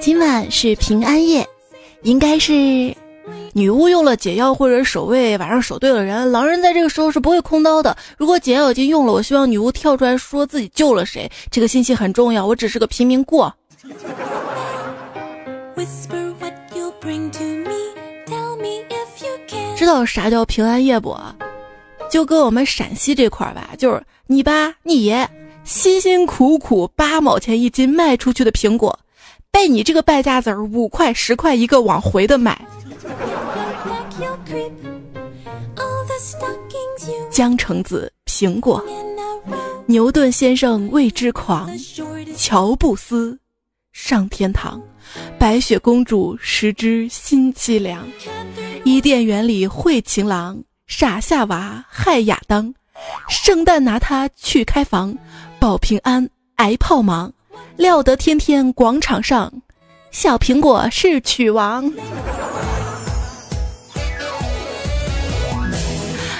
今晚是平安夜，应该是女巫用了解药或者守卫，晚上守对了人，狼人在这个时候是不会空刀的。如果解药已经用了，我希望女巫跳出来说自己救了谁，这个信息很重要。我只是个平民过。知道啥叫平安夜不？就搁我们陕西这块儿吧，就是你爸你爷辛辛苦苦八毛钱一斤卖出去的苹果。被你这个败家子儿五块十块一个往回的买，江城子苹果，牛顿先生为之狂，乔布斯上天堂，白雪公主食之心凄凉，伊甸园里会情郎，傻夏娃害亚当，圣诞拿它去开房，保平安挨炮忙。料得天天广场上，小苹果是曲王。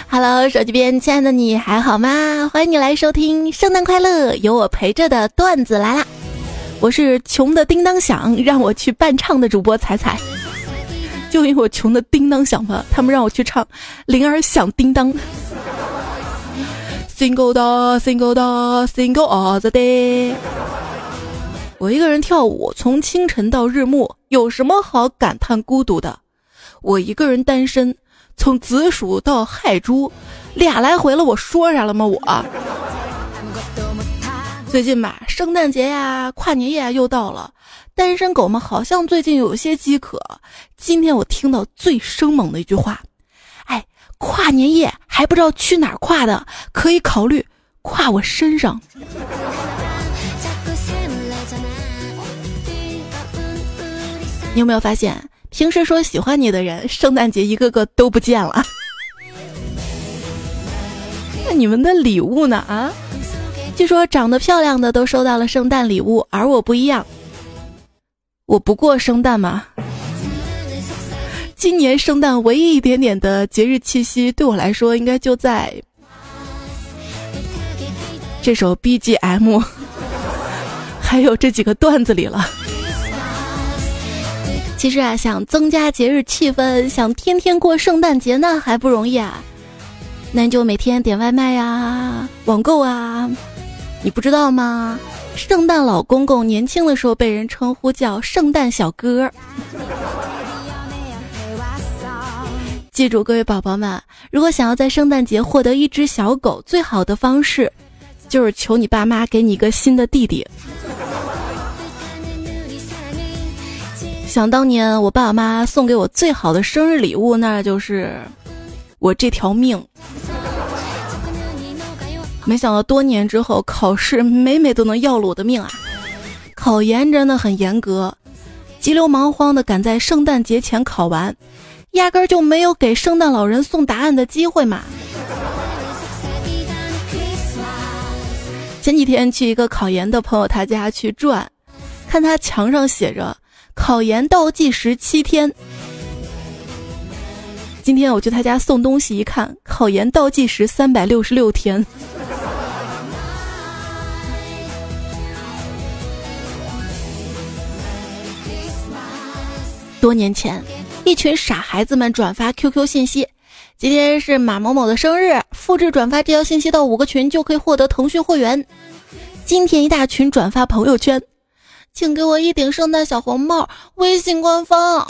Hello，手机边亲爱的你还好吗？欢迎你来收听圣诞快乐，有我陪着的段子来啦！我是穷的叮当响，让我去伴唱的主播彩彩。就因为我穷的叮当响吧，他们让我去唱铃儿响叮当。Single 的 Single 的 Single all the day。我一个人跳舞，从清晨到日暮，有什么好感叹孤独的？我一个人单身，从子鼠到亥猪，俩来回了，我说啥了吗？我最近吧，圣诞节呀，跨年夜又到了，单身狗们好像最近有些饥渴。今天我听到最生猛的一句话，哎，跨年夜还不知道去哪儿跨的，可以考虑跨我身上。你有没有发现，平时说喜欢你的人，圣诞节一个个都不见了？那你们的礼物呢？啊？据说长得漂亮的都收到了圣诞礼物，而我不一样，我不过圣诞嘛。今年圣诞唯一一点点的节日气息，对我来说，应该就在这首 BGM，还有这几个段子里了。其实啊，想增加节日气氛，想天天过圣诞节那还不容易啊，那你就每天点外卖呀、网购啊。你不知道吗？圣诞老公公年轻的时候被人称呼叫圣诞小哥。记住，各位宝宝们，如果想要在圣诞节获得一只小狗，最好的方式就是求你爸妈给你一个新的弟弟。想当年，我爸妈送给我最好的生日礼物，那就是我这条命。没想到多年之后，考试每每都能要了我的命啊！考研真的很严格，急流忙慌的赶在圣诞节前考完，压根儿就没有给圣诞老人送答案的机会嘛。前几天去一个考研的朋友他家去转，看他墙上写着。考研倒计时七天。今天我去他家送东西，一看，考研倒计时三百六十六天。多年前，一群傻孩子们转发 QQ 信息：“今天是马某某的生日，复制转发这条信息到五个群就可以获得腾讯会员。”今天一大群转发朋友圈。请给我一顶圣诞小红帽。微信官方，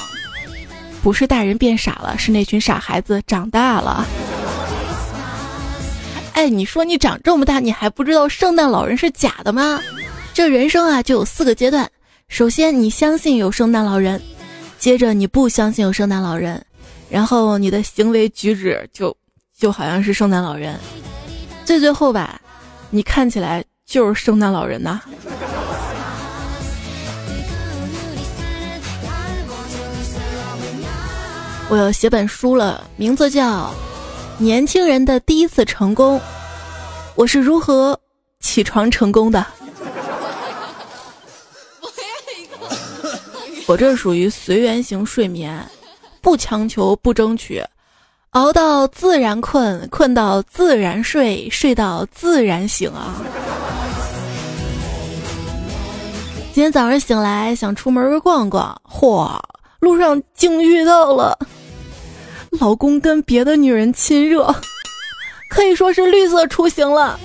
不是大人变傻了，是那群傻孩子长大了。哎，你说你长这么大，你还不知道圣诞老人是假的吗？这人生啊，就有四个阶段：首先你相信有圣诞老人，接着你不相信有圣诞老人，然后你的行为举止就就好像是圣诞老人，最最后吧，你看起来就是圣诞老人呐。我要写本书了，名字叫《年轻人的第一次成功》，我是如何起床成功的？我这属于随缘型睡眠，不强求，不争取，熬到自然困，困到自然睡，睡到自然醒啊！今天早上醒来想出门逛逛，嚯，路上竟遇到了老公跟别的女人亲热，可以说是绿色出行了。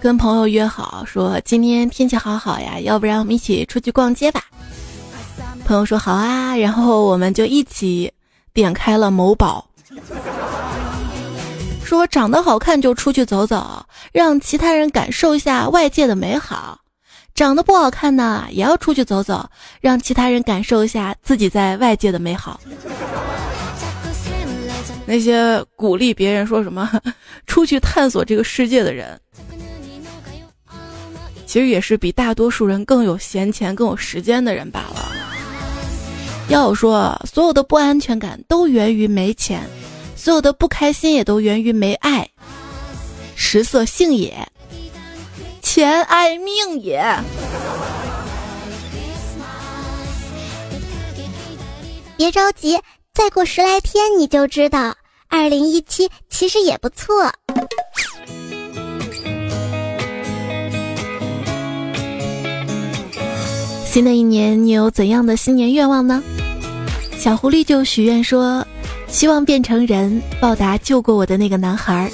跟朋友约好说今天天气好好呀，要不然我们一起出去逛街吧。朋友说好啊，然后我们就一起点开了某宝，说长得好看就出去走走，让其他人感受一下外界的美好；长得不好看呢，也要出去走走，让其他人感受一下自己在外界的美好。那些鼓励别人说什么出去探索这个世界的人。其实也是比大多数人更有闲钱、更有时间的人罢了。要我说，所有的不安全感都源于没钱，所有的不开心也都源于没爱。食色性也，钱爱命也。别着急，再过十来天你就知道，二零一七其实也不错。新的一年，你有怎样的新年愿望呢？小狐狸就许愿说，希望变成人，报答救过我的那个男孩。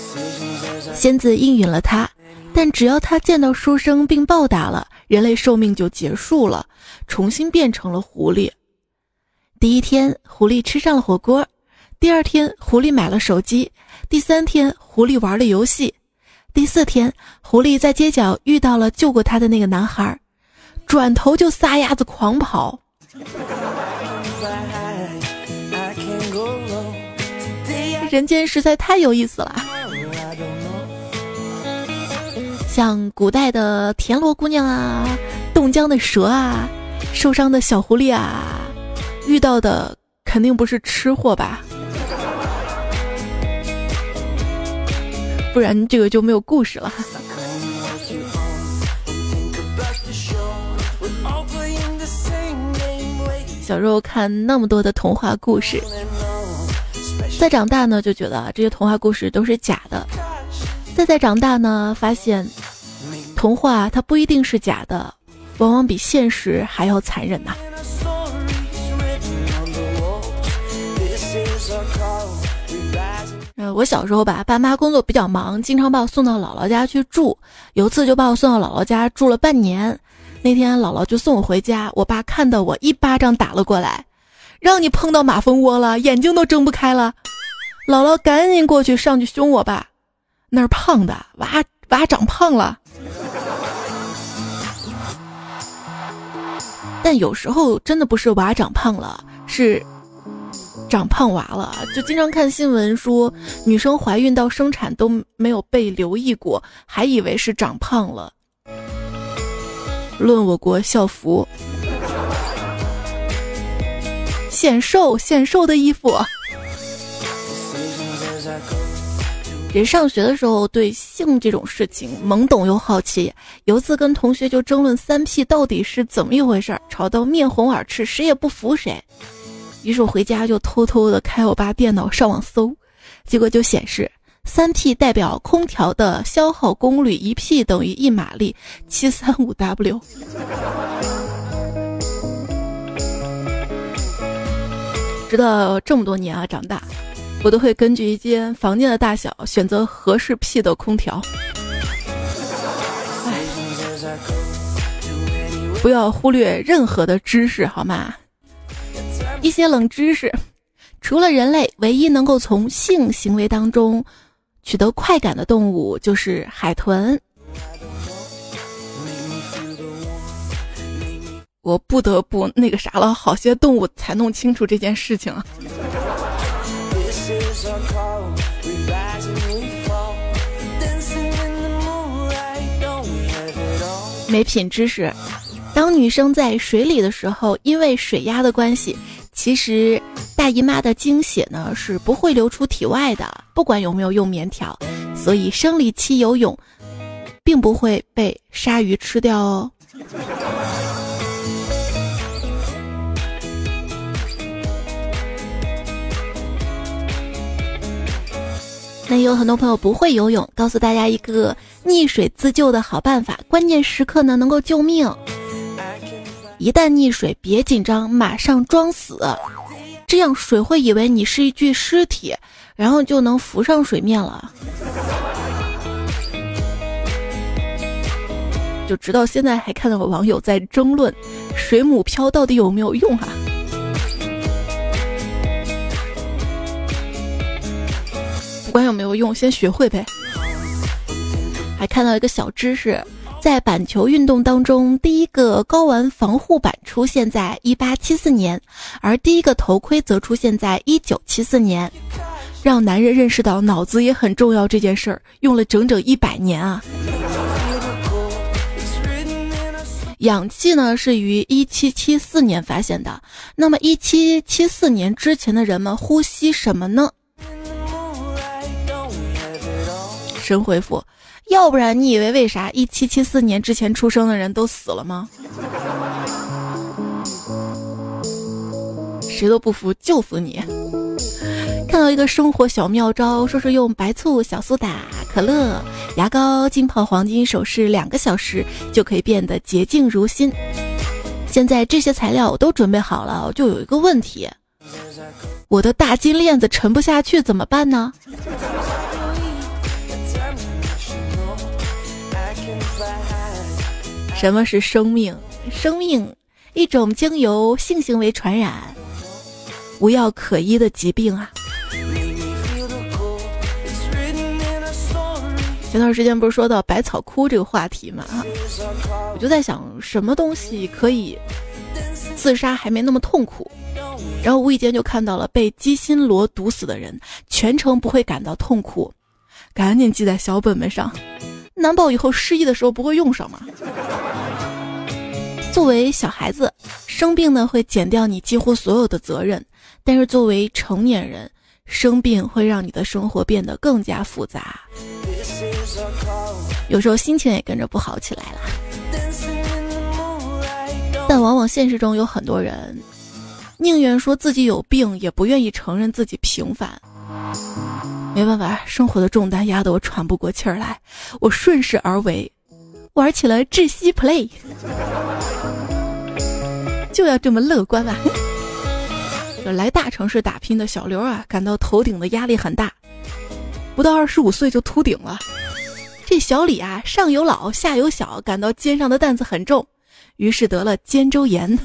仙子应允了他，但只要他见到书生并暴打了，人类寿命就结束了，重新变成了狐狸。第一天，狐狸吃上了火锅；第二天，狐狸买了手机；第三天，狐狸玩了游戏；第四天，狐狸在街角遇到了救过他的那个男孩。转头就撒丫子狂跑，人间实在太有意思了。像古代的田螺姑娘啊，冻僵的蛇啊，受伤的小狐狸啊，遇到的肯定不是吃货吧？不然这个就没有故事了。小时候看那么多的童话故事，再长大呢就觉得这些童话故事都是假的。再再长大呢，发现童话它不一定是假的，往往比现实还要残忍呐。呃，我小时候吧，爸妈工作比较忙，经常把我送到姥姥家去住。有次就把我送到姥姥家住了半年。那天姥姥就送我回家，我爸看到我一巴掌打了过来，让你碰到马蜂窝了，眼睛都睁不开了。姥姥赶紧过去上去凶我爸，那儿胖的哇娃长胖了。但有时候真的不是娃长胖了，是长胖娃了。就经常看新闻说，女生怀孕到生产都没有被留意过，还以为是长胖了。论我国校服，显瘦显瘦的衣服。人上学的时候对性这种事情懵懂又好奇，有次跟同学就争论三 P 到底是怎么一回事儿，吵到面红耳赤，谁也不服谁。于是我回家就偷偷的开我爸电脑上网搜，结果就显示。三 P 代表空调的消耗功率，一 P 等于一马力，七三五 W。直到这么多年啊，长大，我都会根据一间房间的大小选择合适 P 的空调。不要忽略任何的知识好吗？一些冷知识，除了人类，唯一能够从性行为当中。取得快感的动物就是海豚。我不得不那个啥了，好些动物才弄清楚这件事情啊。没品知识，当女生在水里的时候，因为水压的关系。其实，大姨妈的经血呢是不会流出体外的，不管有没有用棉条，所以生理期游泳，并不会被鲨鱼吃掉哦。那有很多朋友不会游泳，告诉大家一个溺水自救的好办法，关键时刻呢能够救命。一旦溺水，别紧张，马上装死，这样水会以为你是一具尸体，然后就能浮上水面了。就直到现在还看到网友在争论，水母漂到底有没有用啊？不管有没有用，先学会呗。还看到一个小知识，在板球运动当中，第一个睾丸防护板出现在一八七四年，而第一个头盔则出现在一九七四年，让男人认识到脑子也很重要这件事儿，用了整整一百年啊。氧气呢是于一七七四年发现的，那么一七七四年之前的人们呼吸什么呢？神回复，要不然你以为为啥一七七四年之前出生的人都死了吗？谁都不服就服你！看到一个生活小妙招，说是用白醋、小苏打、可乐、牙膏浸泡黄金首饰两个小时就可以变得洁净如新。现在这些材料我都准备好了，就有一个问题：我的大金链子沉不下去怎么办呢？什么是生命？生命，一种经由性行为传染、无药可医的疾病啊！前段时间不是说到百草枯这个话题嘛？我就在想，什么东西可以自杀还没那么痛苦？然后无意间就看到了被鸡心螺毒死的人，全程不会感到痛苦，赶紧记在小本本上。难保以后失忆的时候不会用上吗？作为小孩子，生病呢会减掉你几乎所有的责任；但是作为成年人，生病会让你的生活变得更加复杂，有时候心情也跟着不好起来了。但往往现实中有很多人，宁愿说自己有病，也不愿意承认自己平凡。没办法，生活的重担压得我喘不过气儿来，我顺势而为，玩起了窒息 play，就要这么乐观吧。来大城市打拼的小刘啊，感到头顶的压力很大，不到二十五岁就秃顶了。这小李啊，上有老下有小，感到肩上的担子很重，于是得了肩周炎。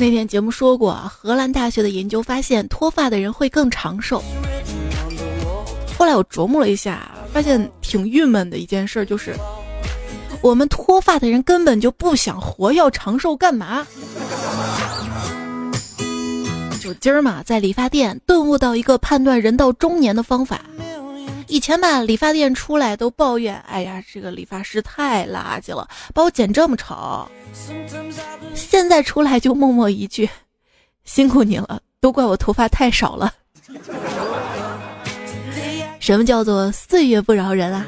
那天节目说过，荷兰大学的研究发现脱发的人会更长寿。后来我琢磨了一下，发现挺郁闷的一件事，就是我们脱发的人根本就不想活，要长寿干嘛？就今儿嘛，在理发店顿悟到一个判断人到中年的方法。以前吧，理发店出来都抱怨：“哎呀，这个理发师太垃圾了，把我剪这么丑。”现在出来就默默一句：“辛苦你了，都怪我头发太少了。”什么叫做岁月不饶人啊？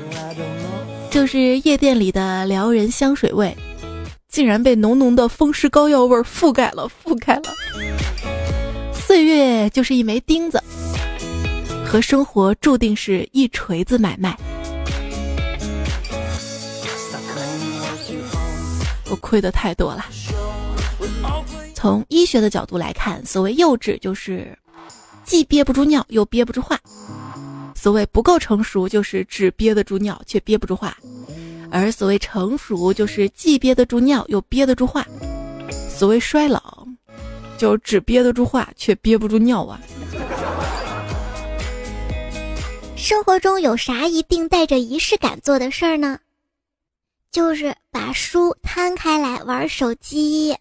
就是夜店里的撩人香水味，竟然被浓浓的风湿膏药味覆盖了，覆盖了。岁月就是一枚钉子。和生活注定是一锤子买卖，我亏的太多了。从医学的角度来看，所谓幼稚就是既憋不住尿又憋不住话；所谓不够成熟就是只憋得住尿却憋不住话；而所谓成熟就是既憋得住尿又憋得住话；所谓衰老，就只憋得住话却憋不住尿啊。生活中有啥一定带着仪式感做的事儿呢？就是把书摊开来玩手机。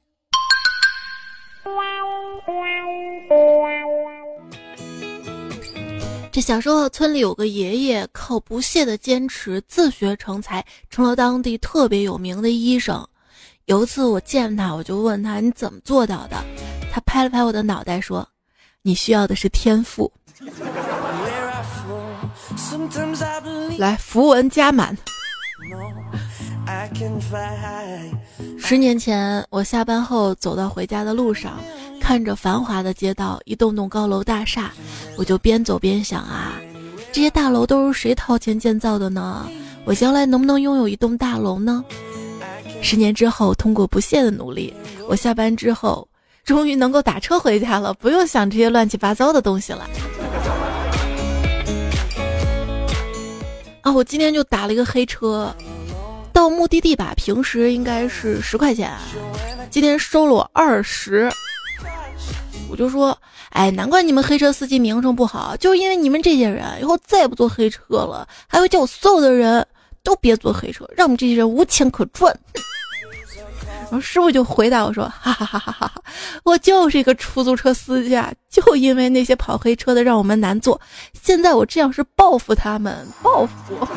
这小时候村里有个爷爷，靠不懈的坚持自学成才，成了当地特别有名的医生。有一次我见他，我就问他你怎么做到的？他拍了拍我的脑袋说：“你需要的是天赋。” 来，符文加满。十年前，我下班后走到回家的路上，看着繁华的街道，一栋栋高楼大厦，我就边走边想啊，这些大楼都是谁掏钱建造的呢？我将来能不能拥有一栋大楼呢？十年之后，通过不懈的努力，我下班之后终于能够打车回家了，不用想这些乱七八糟的东西了。啊，我今天就打了一个黑车。到目的地吧，平时应该是十块钱，今天收了我二十，我就说，哎，难怪你们黑车司机名声不好，就是因为你们这些人以后再也不坐黑车了，还会叫我所有的人都别坐黑车，让我们这些人无钱可赚。然后师傅就回答我说，哈哈哈哈哈哈，我就是一个出租车司机啊，就因为那些跑黑车的让我们难做，现在我这样是报复他们，报复。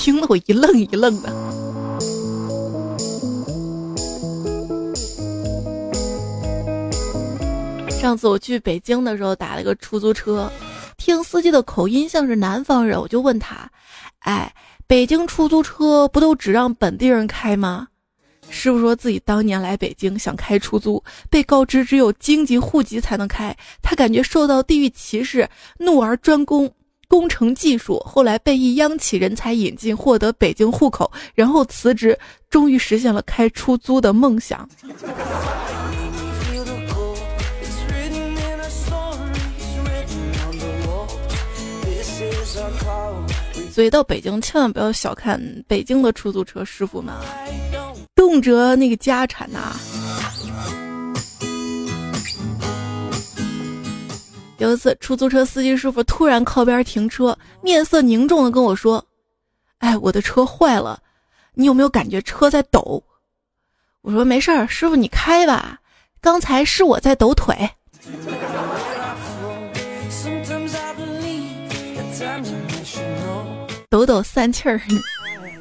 听得我一愣一愣的。上次我去北京的时候打了个出租车，听司机的口音像是南方人，我就问他：“哎，北京出租车不都只让本地人开吗？”师傅说自己当年来北京想开出租，被告知只有京籍户籍才能开，他感觉受到地域歧视，怒而专攻。工程技术，后来被一央企人才引进，获得北京户口，然后辞职，终于实现了开出租的梦想。所以到北京千万不要小看北京的出租车师傅们啊，动辄那个家产呐。有一次，出租车司机师傅突然靠边停车，面色凝重的跟我说：“哎，我的车坏了，你有没有感觉车在抖？”我说：“没事儿，师傅你开吧，刚才是我在抖腿。”抖抖散气儿，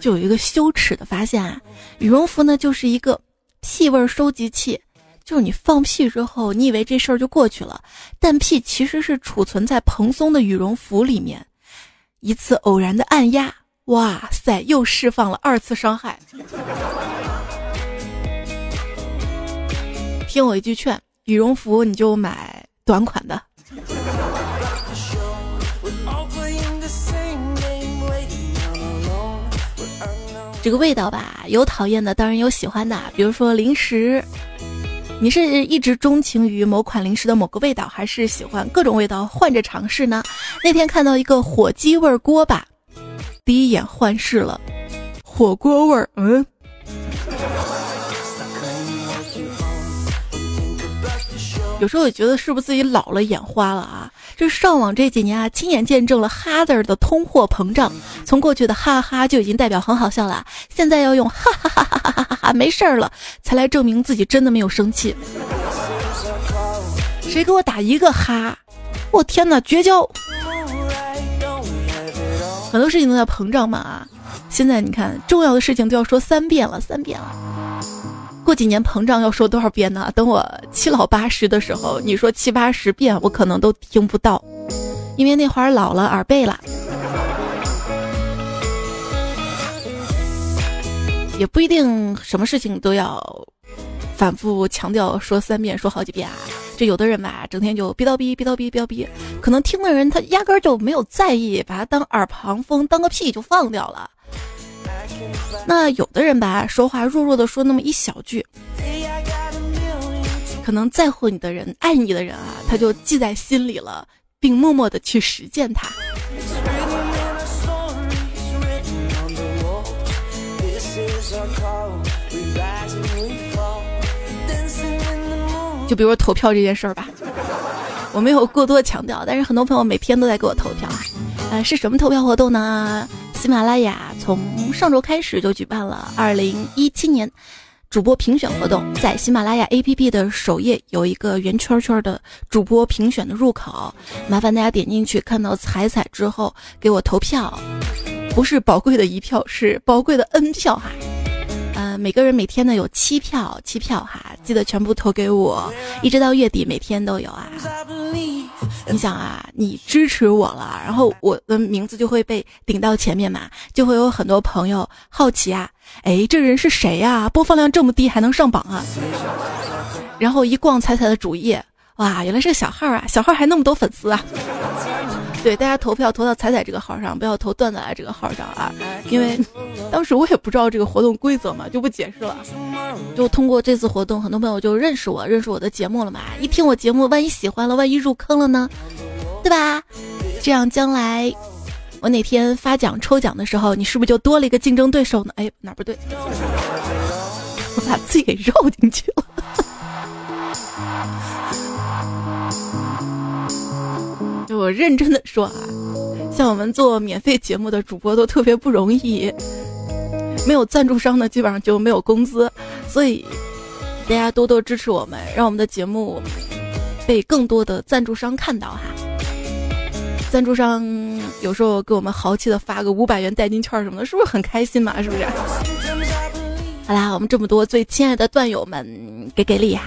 就有一个羞耻的发现啊，羽绒服呢就是一个屁味收集器。就是你放屁之后，你以为这事儿就过去了，但屁其实是储存在蓬松的羽绒服里面。一次偶然的按压，哇塞，又释放了二次伤害。听我一句劝，羽绒服你就买短款的。这个味道吧，有讨厌的，当然有喜欢的，比如说零食。你是一直钟情于某款零食的某个味道，还是喜欢各种味道换着尝试呢？那天看到一个火鸡味锅巴，第一眼幻视了，火锅味儿，嗯。有时候也觉得是不是自己老了眼花了啊？这上网这几年啊，亲眼见证了哈字儿的通货膨胀，从过去的哈哈就已经代表很好笑了，现在要用哈哈哈哈哈哈哈没事儿了，才来证明自己真的没有生气。谁给我打一个哈？我天哪，绝交！很多事情都在膨胀嘛啊！现在你看，重要的事情都要说三遍了，三遍了。过几年膨胀要说多少遍呢？等我七老八十的时候，你说七八十遍，我可能都听不到，因为那会儿老了，耳背了。也不一定什么事情都要反复强调说三遍，说好几遍啊。这有的人吧，整天就逼叨逼逼叨逼逼叨逼，可能听的人他压根儿就没有在意，把它当耳旁风，当个屁就放掉了。那有的人吧，说话弱弱的说那么一小句，可能在乎你的人、爱你的人啊，他就记在心里了，并默默的去实践它。就比如投票这件事儿吧，我没有过多强调，但是很多朋友每天都在给我投票啊，呃，是什么投票活动呢？喜马拉雅从上周开始就举办了二零一七年主播评选活动，在喜马拉雅 APP 的首页有一个圆圈圈的主播评选的入口，麻烦大家点进去，看到彩彩之后给我投票，不是宝贵的一票，是宝贵的 N 票哈。每个人每天呢有七票，七票哈，记得全部投给我，一直到月底每天都有啊。你想啊，你支持我了，然后我的名字就会被顶到前面嘛，就会有很多朋友好奇啊，哎，这人是谁呀？播放量这么低还能上榜啊？然后一逛彩彩的主页，哇，原来是个小号啊，小号还那么多粉丝啊！对，大家投票投到彩彩这个号上，不要投段子来这个号上啊！因为当时我也不知道这个活动规则嘛，就不解释了。就通过这次活动，很多朋友就认识我，认识我的节目了嘛。一听我节目，万一喜欢了，万一入坑了呢，对吧？这样将来我哪天发奖抽奖的时候，你是不是就多了一个竞争对手呢？哎，哪不对？我把自己给绕进去了。就我认真的说啊，像我们做免费节目的主播都特别不容易，没有赞助商呢，基本上就没有工资，所以大家多多支持我们，让我们的节目被更多的赞助商看到哈。赞助商有时候给我们豪气的发个五百元代金券什么的，是不是很开心嘛？是不是？好啦，我们这么多最亲爱的段友们，给给力哈！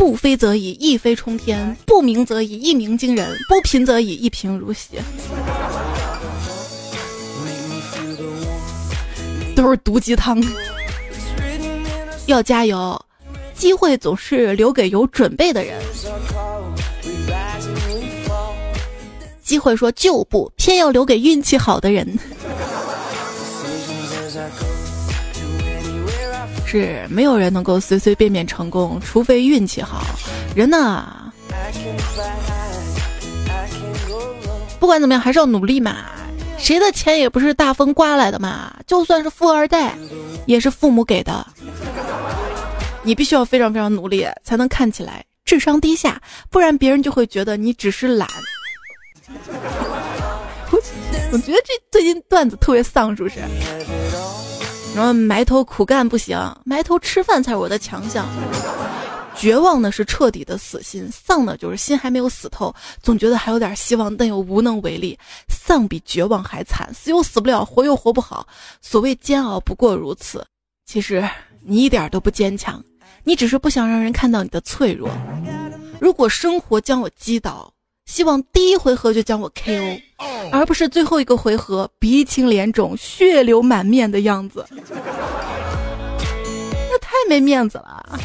不飞则已，一飞冲天；不鸣则已，一鸣惊人；不贫则已，一贫如洗。都是毒鸡汤，要加油！机会总是留给有准备的人。机会说就不，偏要留给运气好的人。是没有人能够随随便便成功，除非运气好。人呢，不管怎么样还是要努力嘛。谁的钱也不是大风刮来的嘛。就算是富二代，也是父母给的。你必须要非常非常努力，才能看起来智商低下，不然别人就会觉得你只是懒。我觉得这最近段子特别丧，是不是？然后埋头苦干不行，埋头吃饭才是我的强项。绝望的是彻底的死心，丧呢就是心还没有死透，总觉得还有点希望，但又无能为力。丧比绝望还惨，死又死不了，活又活不好。所谓煎熬不过如此。其实你一点都不坚强，你只是不想让人看到你的脆弱。如果生活将我击倒。希望第一回合就将我 KO，而不是最后一个回合鼻青脸肿、血流满面的样子，那太没面子了。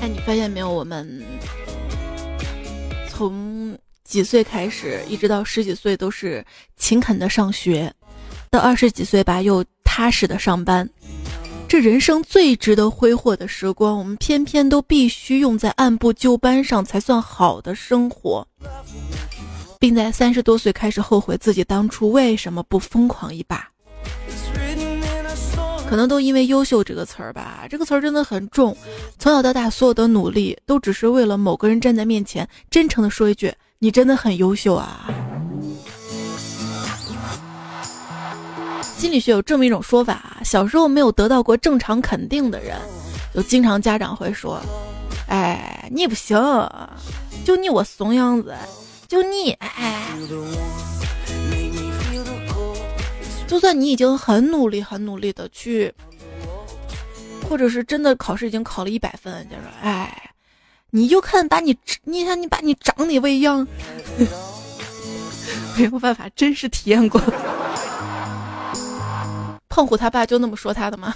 哎，你发现没有？我们从几岁开始，一直到十几岁都是勤恳的上学，到二十几岁吧，又踏实的上班。人生最值得挥霍的时光，我们偏偏都必须用在按部就班上才算好的生活，并在三十多岁开始后悔自己当初为什么不疯狂一把。可能都因为“优秀”这个词儿吧，这个词儿真的很重。从小到大，所有的努力都只是为了某个人站在面前，真诚的说一句：“你真的很优秀啊。”心理学有这么一种说法啊：小时候没有得到过正常肯定的人，就经常家长会说：“哎，你不行，就你我怂样子，就你，哎。”就算你已经很努力、很努力的去，或者是真的考试已经考了一百分，就说：“哎，你就看把你，你看你把你长得未样。”没有办法，真实体验过。胖虎他爸就那么说他的吗？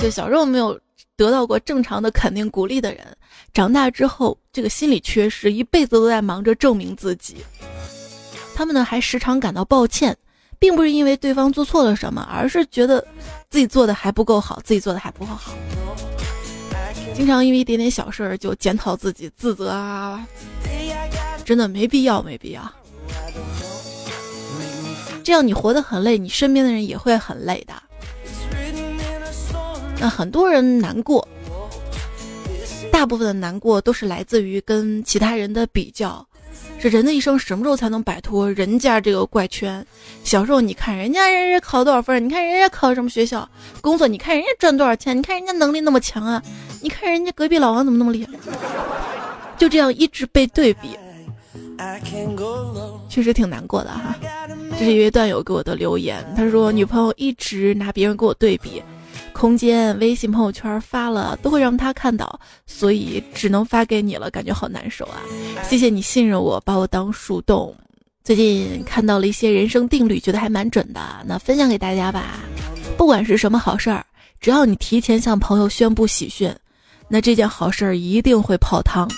就小时候没有得到过正常的肯定鼓励的人，长大之后这个心理缺失，一辈子都在忙着证明自己。他们呢还时常感到抱歉，并不是因为对方做错了什么，而是觉得自己做的还不够好，自己做的还不够好。经常因为一点点小事儿就检讨自己、自责啊。真的没必要，没必要。这样你活得很累，你身边的人也会很累的。那很多人难过，大部分的难过都是来自于跟其他人的比较。这人的一生什么时候才能摆脱人家这个怪圈？小时候你看人家人家考多少分，你看人家考什么学校，工作你看人家赚多少钱，你看人家能力那么强啊，你看人家隔壁老王怎么那么厉害？就这样一直被对比，确实挺难过的哈。这是一位段友给我的留言，他说女朋友一直拿别人跟我对比，空间、微信朋友圈发了都会让他看到，所以只能发给你了，感觉好难受啊！谢谢你信任我，把我当树洞。最近看到了一些人生定律，觉得还蛮准的，那分享给大家吧。不管是什么好事儿，只要你提前向朋友宣布喜讯，那这件好事儿一定会泡汤。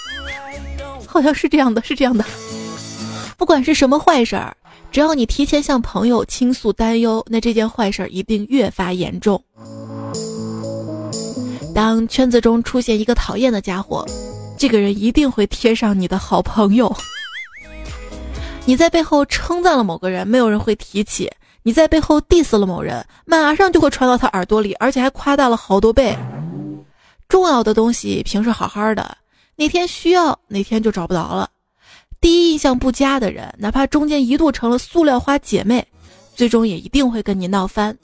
好像是这样的，是这样的。不管是什么坏事儿，只要你提前向朋友倾诉担忧，那这件坏事儿一定越发严重。当圈子中出现一个讨厌的家伙，这个人一定会贴上你的好朋友。你在背后称赞了某个人，没有人会提起；你在背后 diss 了某人，马上就会传到他耳朵里，而且还夸大了好多倍。重要的东西平时好好的，哪天需要哪天就找不着了。第一印象不佳的人，哪怕中间一度成了塑料花姐妹，最终也一定会跟你闹翻。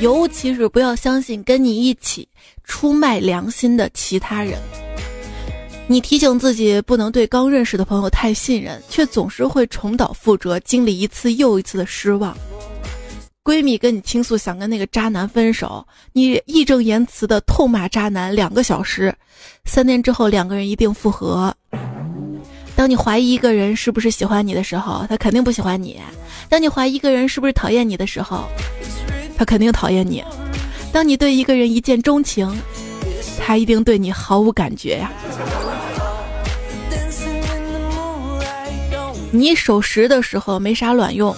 尤其是不要相信跟你一起出卖良心的其他人。你提醒自己不能对刚认识的朋友太信任，却总是会重蹈覆辙，经历一次又一次的失望。闺蜜跟你倾诉想跟那个渣男分手，你义正言辞的痛骂渣男两个小时，三天之后两个人一定复合。当你怀疑一个人是不是喜欢你的时候，他肯定不喜欢你；当你怀疑一个人是不是讨厌你的时候，他肯定讨厌你；当你对一个人一见钟情，他一定对你毫无感觉呀。你守时的时候没啥卵用，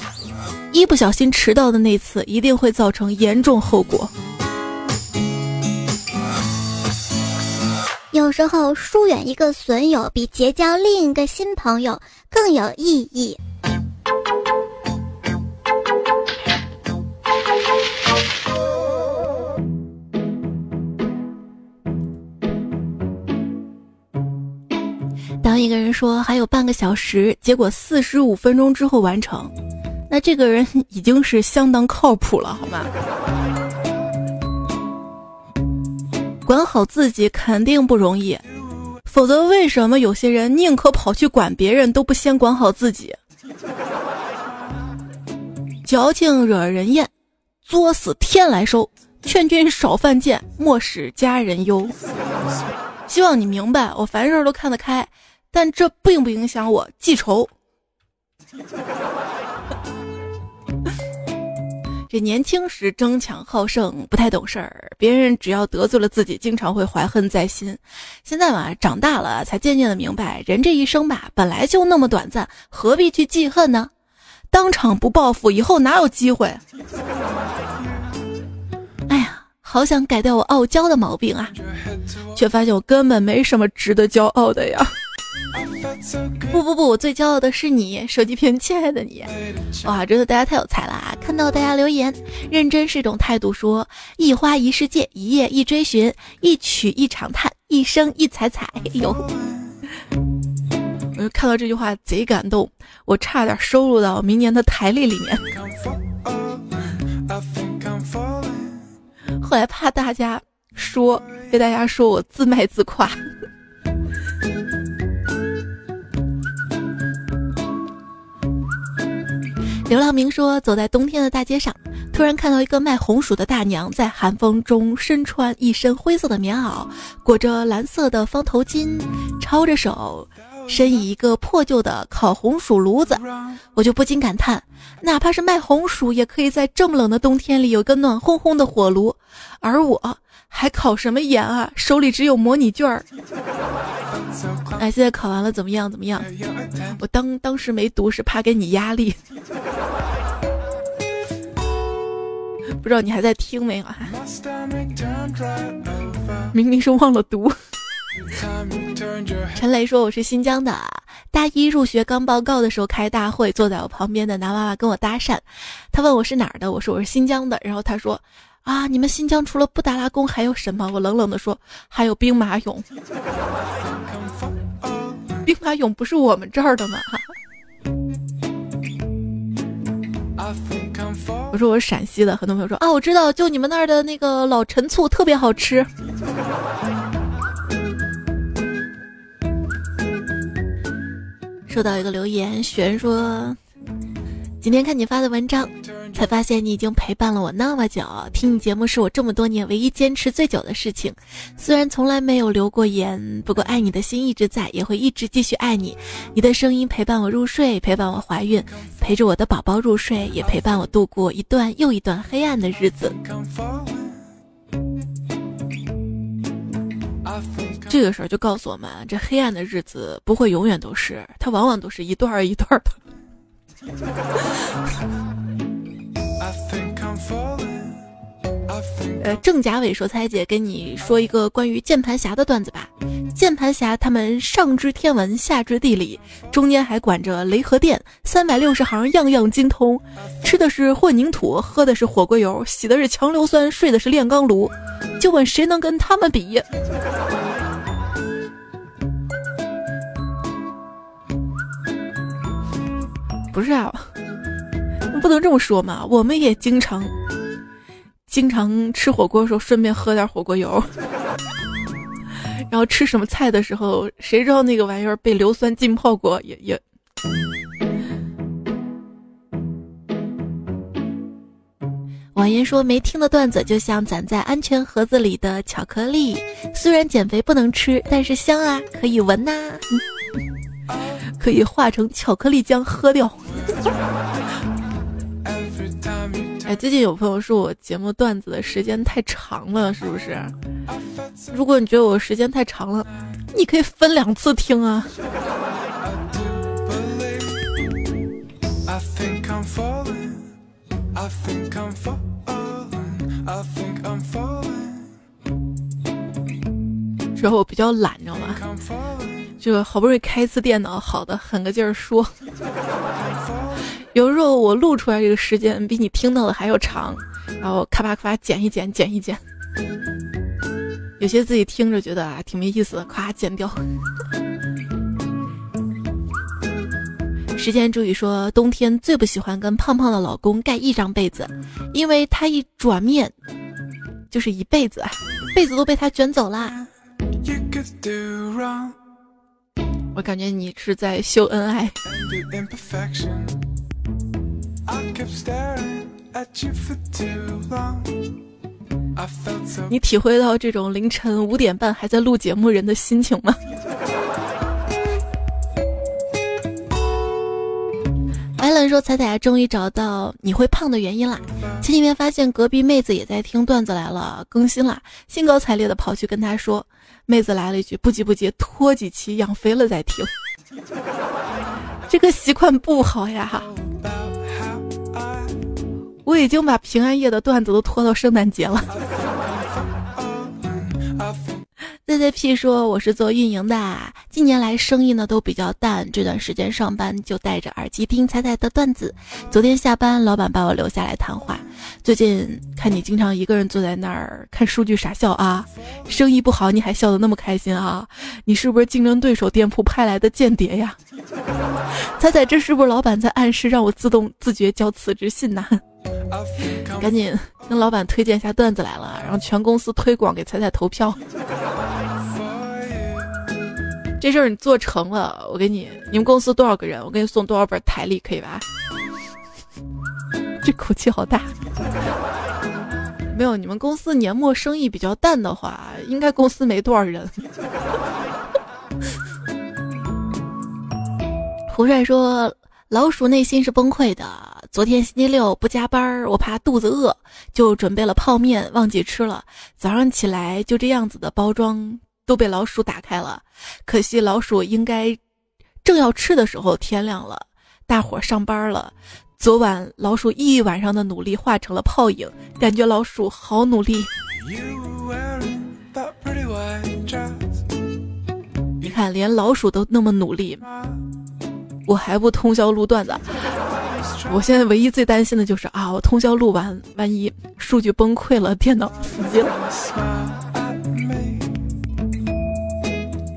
一不小心迟到的那次一定会造成严重后果。有时候疏远一个损友，比结交另一个新朋友更有意义。当一个人说还有半个小时，结果四十五分钟之后完成，那这个人已经是相当靠谱了，好吗？管好自己肯定不容易，否则为什么有些人宁可跑去管别人，都不先管好自己？矫情惹人厌，作死天来收。劝君少犯贱，莫使家人忧。希望你明白，我凡事都看得开。但这并不影响我记仇。这年轻时争强好胜，不太懂事儿，别人只要得罪了自己，经常会怀恨在心。现在嘛，长大了才渐渐的明白，人这一生吧，本来就那么短暂，何必去记恨呢？当场不报复，以后哪有机会？哎呀，好想改掉我傲娇的毛病啊，却发现我根本没什么值得骄傲的呀。不不不，我最骄傲的是你，手机屏，亲爱的你，哇，真的大家太有才了啊！看到大家留言，认真是一种态度，说一花一世界，一夜一追寻，一曲一长叹，一生一彩彩。哟，我就看到这句话贼感动，我差点收录到明年的台历里面。后来怕大家说，被大家说我自卖自夸。刘浪明说：“走在冬天的大街上，突然看到一个卖红薯的大娘在寒风中身穿一身灰色的棉袄，裹着蓝色的方头巾，抄着手，身倚一个破旧的烤红薯炉子。我就不禁感叹，哪怕是卖红薯，也可以在这么冷的冬天里有个暖烘烘的火炉，而我还考什么研啊？手里只有模拟卷儿。”哎，现在考完了怎么样？怎么样？我当当时没读是怕给你压力，不知道你还在听没有？明明是忘了读。陈雷说我是新疆的，大一入学刚报告的时候开大会，坐在我旁边的男娃娃跟我搭讪，他问我是哪儿的，我说我是新疆的，然后他说啊，你们新疆除了布达拉宫还有什么？我冷冷的说还有兵马俑。兵马俑不是我们这儿的吗？我说我是陕西的，很多朋友说啊，我知道，就你们那儿的那个老陈醋特别好吃。收到一个留言，璇说今天看你发的文章，才发现你已经陪伴了我那么久。听你节目是我这么多年唯一坚持最久的事情。虽然从来没有留过言，不过爱你的心一直在，也会一直继续爱你。你的声音陪伴我入睡，陪伴我怀孕，陪着我的宝宝入睡，也陪伴我度过一段又一段黑暗的日子。”这个时候就告诉我们，这黑暗的日子不会永远都是，它往往都是一段儿一段儿的。呃，郑甲伟说：“彩姐，跟你说一个关于键盘侠的段子吧。键盘侠他们上知天文，下知地理，中间还管着雷和电，三百六十行样样精通。吃的是混凝土，喝的是火锅油，洗的是强硫酸，睡的是炼钢炉。就问谁能跟他们比？”不是啊，不能这么说嘛。我们也经常，经常吃火锅的时候顺便喝点火锅油，然后吃什么菜的时候，谁知道那个玩意儿被硫酸浸泡过？也也。婉言说没听的段子就像攒在安全盒子里的巧克力，虽然减肥不能吃，但是香啊，可以闻呐。可以化成巧克力浆喝掉。哎，最近有朋友说我节目段子的时间太长了，是不是？如果你觉得我时间太长了，你可以分两次听啊。主要我比较懒，你知道吗？就好不容易开一次电脑，好的狠个劲儿说。有时候我录出来这个时间比你听到的还要长，然后咔吧咔吧剪一剪，剪一剪。有些自己听着觉得啊挺没意思的，咵剪掉。时间注意说，冬天最不喜欢跟胖胖的老公盖一张被子，因为他一转面就是一辈子，被子都被他卷走啦。我感觉你是在秀恩爱。你体会到这种凌晨五点半还在录节目人的心情吗？艾伦说：“彩彩终于找到你会胖的原因啦！前几天发现隔壁妹子也在听段子来了，更新啦，兴高采烈的跑去跟她说。”妹子来了一句：“不急不急，拖几期养肥了再听。”这个习惯不好呀！我已经把平安夜的段子都拖到圣诞节了。ZZP 说我是做运营的，近年来生意呢都比较淡，这段时间上班就戴着耳机听彩彩的段子。昨天下班，老板把我留下来谈话。最近看你经常一个人坐在那儿看数据傻笑啊，生意不好你还笑得那么开心啊？你是不是竞争对手店铺派来的间谍呀？彩彩，这是不是老板在暗示让我自动自觉交辞职信呢？赶紧跟老板推荐一下段子来了，然后全公司推广给彩彩投票。这事儿你做成了，我给你，你们公司多少个人？我给你送多少本台历，可以吧？这口气好大。没有，你们公司年末生意比较淡的话，应该公司没多少人。胡帅说：“老鼠内心是崩溃的。昨天星期六不加班，我怕肚子饿，就准备了泡面，忘记吃了。早上起来就这样子的包装。”都被老鼠打开了，可惜老鼠应该正要吃的时候，天亮了，大伙上班了。昨晚老鼠一晚上的努力化成了泡影，感觉老鼠好努力。你看，连老鼠都那么努力，我还不通宵录段子。我现在唯一最担心的就是啊，我通宵录完，万一数据崩溃了，电脑死机了。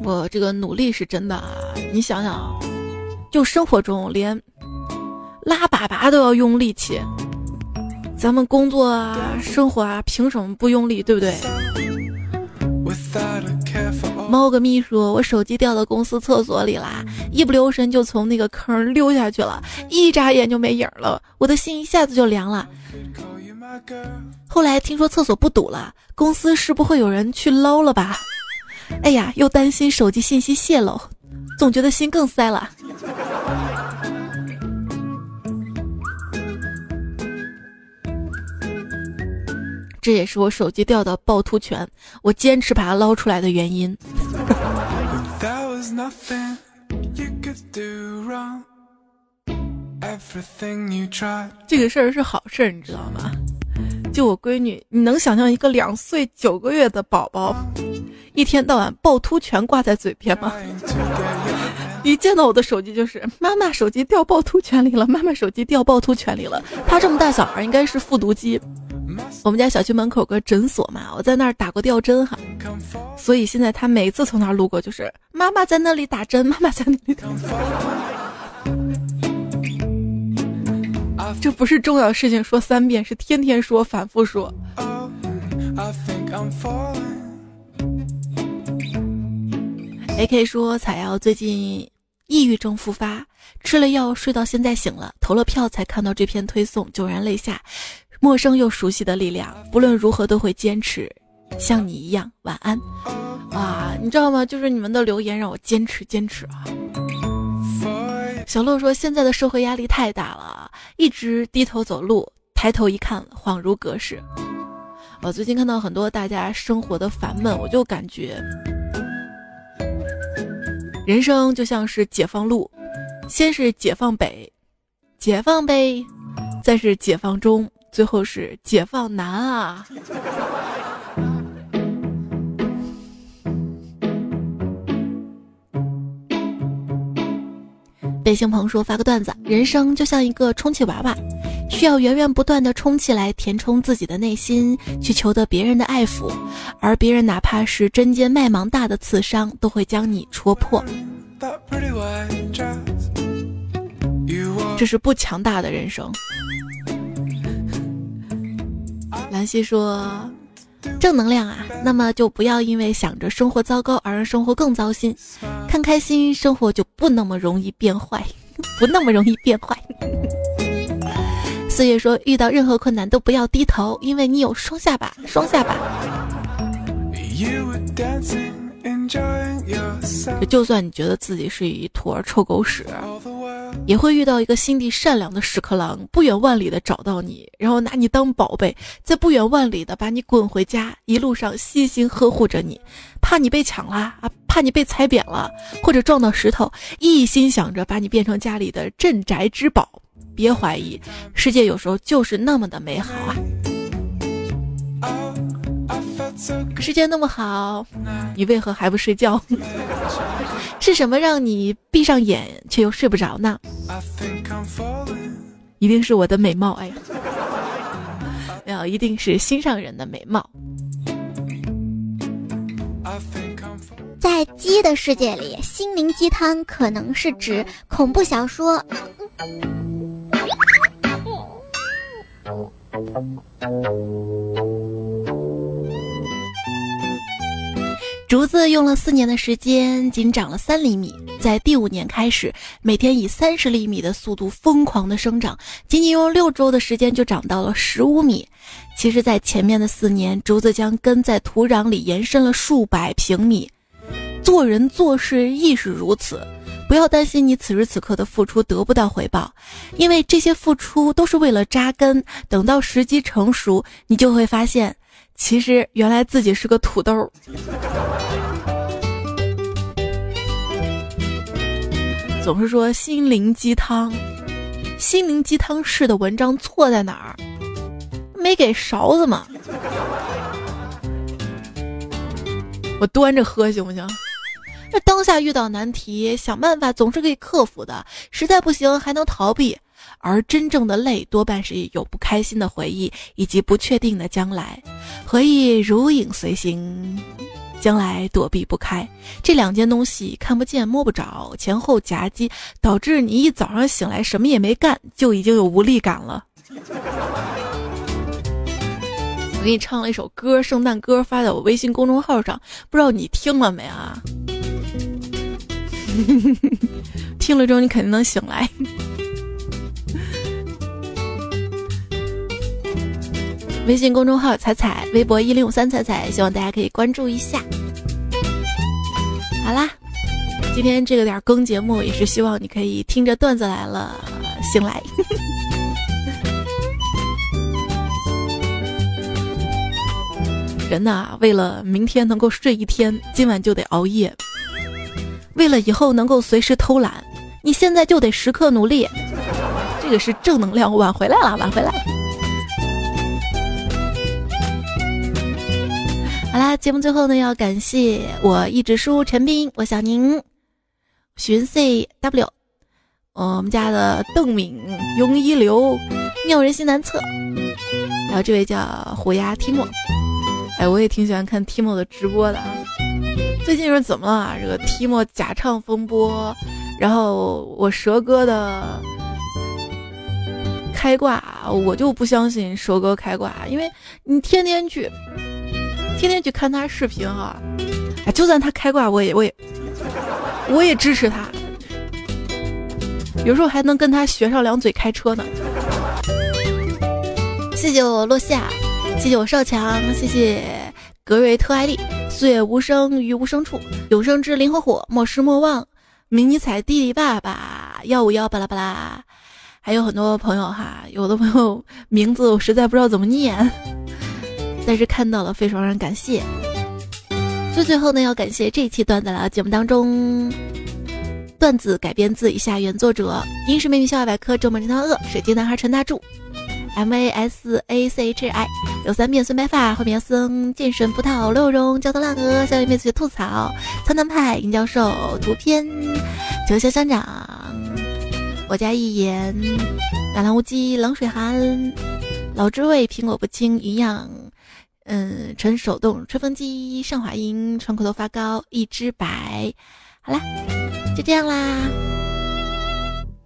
我这个努力是真的啊！你想想，就生活中连拉粑粑都要用力气，咱们工作啊、生活啊，凭什么不用力？对不对？猫个秘书：“我手机掉到公司厕所里啦，一不留神就从那个坑溜下去了，一眨眼就没影了，我的心一下子就凉了。后来听说厕所不堵了，公司是不会有人去捞了吧？哎呀，又担心手机信息泄露，总觉得心更塞了。”这也是我手机掉到趵突泉，我坚持把它捞出来的原因。这个事儿是好事儿，你知道吗？就我闺女，你能想象一个两岁九个月的宝宝，一天到晚趵突泉挂在嘴边吗？一见到我的手机就是妈妈手机掉趵突泉里了，妈妈手机掉趵突泉里了。他这么大小孩，应该是复读机。我们家小区门口有个诊所嘛，我在那儿打过吊针哈，所以现在他每次从那儿路过就是妈妈在那里打针，妈妈在那里。打这不是重要事情说三遍，是天天说，反复说。A K 说采瑶最近抑郁症复发，吃了药睡到现在醒了，投了票才看到这篇推送，潸然泪下。陌生又熟悉的力量，不论如何都会坚持，像你一样。晚安，啊，你知道吗？就是你们的留言让我坚持坚持啊。小洛说，现在的社会压力太大了，一直低头走路，抬头一看，恍如隔世。我最近看到很多大家生活的烦闷，我就感觉，人生就像是解放路，先是解放北，解放北，再是解放中。最后是解放南啊！北星鹏说：“发个段子，人生就像一个充气娃娃，需要源源不断的充气来填充自己的内心，去求得别人的爱抚，而别人哪怕是针尖麦芒大的刺伤，都会将你戳破。这是不强大的人生。”兰溪说：“正能量啊，那么就不要因为想着生活糟糕而让生活更糟心。看开心，生活就不那么容易变坏，不那么容易变坏。”四月说：“遇到任何困难都不要低头，因为你有双下巴，双下巴。”就算你觉得自己是一坨臭狗屎，也会遇到一个心地善良的屎壳郎，不远万里的找到你，然后拿你当宝贝，在不远万里的把你滚回家，一路上细心呵护着你，怕你被抢了啊，怕你被踩扁了，或者撞到石头，一心想着把你变成家里的镇宅之宝。别怀疑，世界有时候就是那么的美好啊。世界那么好，你为何还不睡觉？是什么让你闭上眼却又睡不着呢？一定是我的美貌，哎呀，没有，一定是心上人的美貌。在鸡的世界里，心灵鸡汤可能是指恐怖小说。竹子用了四年的时间，仅长了三厘米，在第五年开始，每天以三十厘米的速度疯狂的生长，仅仅用六周的时间就长到了十五米。其实，在前面的四年，竹子将根在土壤里延伸了数百平米。做人做事亦是如此，不要担心你此时此刻的付出得不到回报，因为这些付出都是为了扎根。等到时机成熟，你就会发现。其实原来自己是个土豆。总是说心灵鸡汤，心灵鸡汤式的文章错在哪儿？没给勺子吗？我端着喝行不行？那当下遇到难题，想办法总是可以克服的，实在不行还能逃避。而真正的累，多半是有不开心的回忆以及不确定的将来。回忆如影随形，将来躲避不开。这两件东西看不见摸不着，前后夹击，导致你一早上醒来什么也没干，就已经有无力感了。我给你唱了一首歌，圣诞歌，发在我微信公众号上，不知道你听了没啊？听了之后你肯定能醒来。微信公众号彩彩，微博一零五三彩彩，希望大家可以关注一下。好啦，今天这个点更节目也是希望你可以听着段子来了醒来。人呐，为了明天能够睡一天，今晚就得熬夜；为了以后能够随时偷懒，你现在就得时刻努力。这个是正能量，挽回来了，挽回来了。好啦，节目最后呢，要感谢我一直输陈斌、我小宁、寻 C W，我们家的邓敏、庸一流、妙人心难测，还有这位叫虎牙 Timo。哎，我也挺喜欢看 Timo 的直播的啊。最近是怎么了啊？这个 Timo 假唱风波，然后我蛇哥的开挂，我就不相信蛇哥开挂，因为你天天去，天天去看他视频哈。哎，就算他开挂，我也我也我也支持他，有时候还能跟他学上两嘴开车呢。谢谢我落夏。谢谢我少强，谢谢格瑞特艾丽，岁月无声于无声处，永生之灵和火，莫失莫忘，迷你彩弟弟爸爸幺五幺巴拉巴拉，还有很多朋友哈，有的朋友名字我实在不知道怎么念，但是看到了非常让人感谢。最最后呢，要感谢这一期段子了节目当中，段子改编自以下原作者：英式美女笑话百科、周末这条鳄、水晶男孩陈大柱。M A S A C H I，有三变孙白发，后面僧剑神葡萄六荣，焦头烂额，小妹妹子吐槽，苍南派尹教授图片，九霄乡长，我家一言，打狼无忌冷水寒，老知味苹果不清营养，嗯，纯手动吹风机上滑音，窗口头发膏一只白，好啦，就这样啦，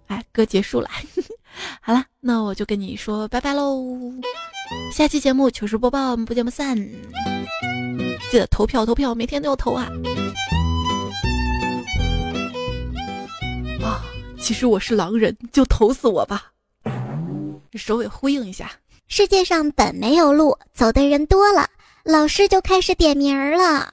哎，歌结束了。好了，那我就跟你说拜拜喽！下期节目糗事播报，我们不见不散。记得投票投票，每天都要投啊！啊，其实我是狼人，就投死我吧！首尾呼应一下。世界上本没有路，走的人多了，老师就开始点名了。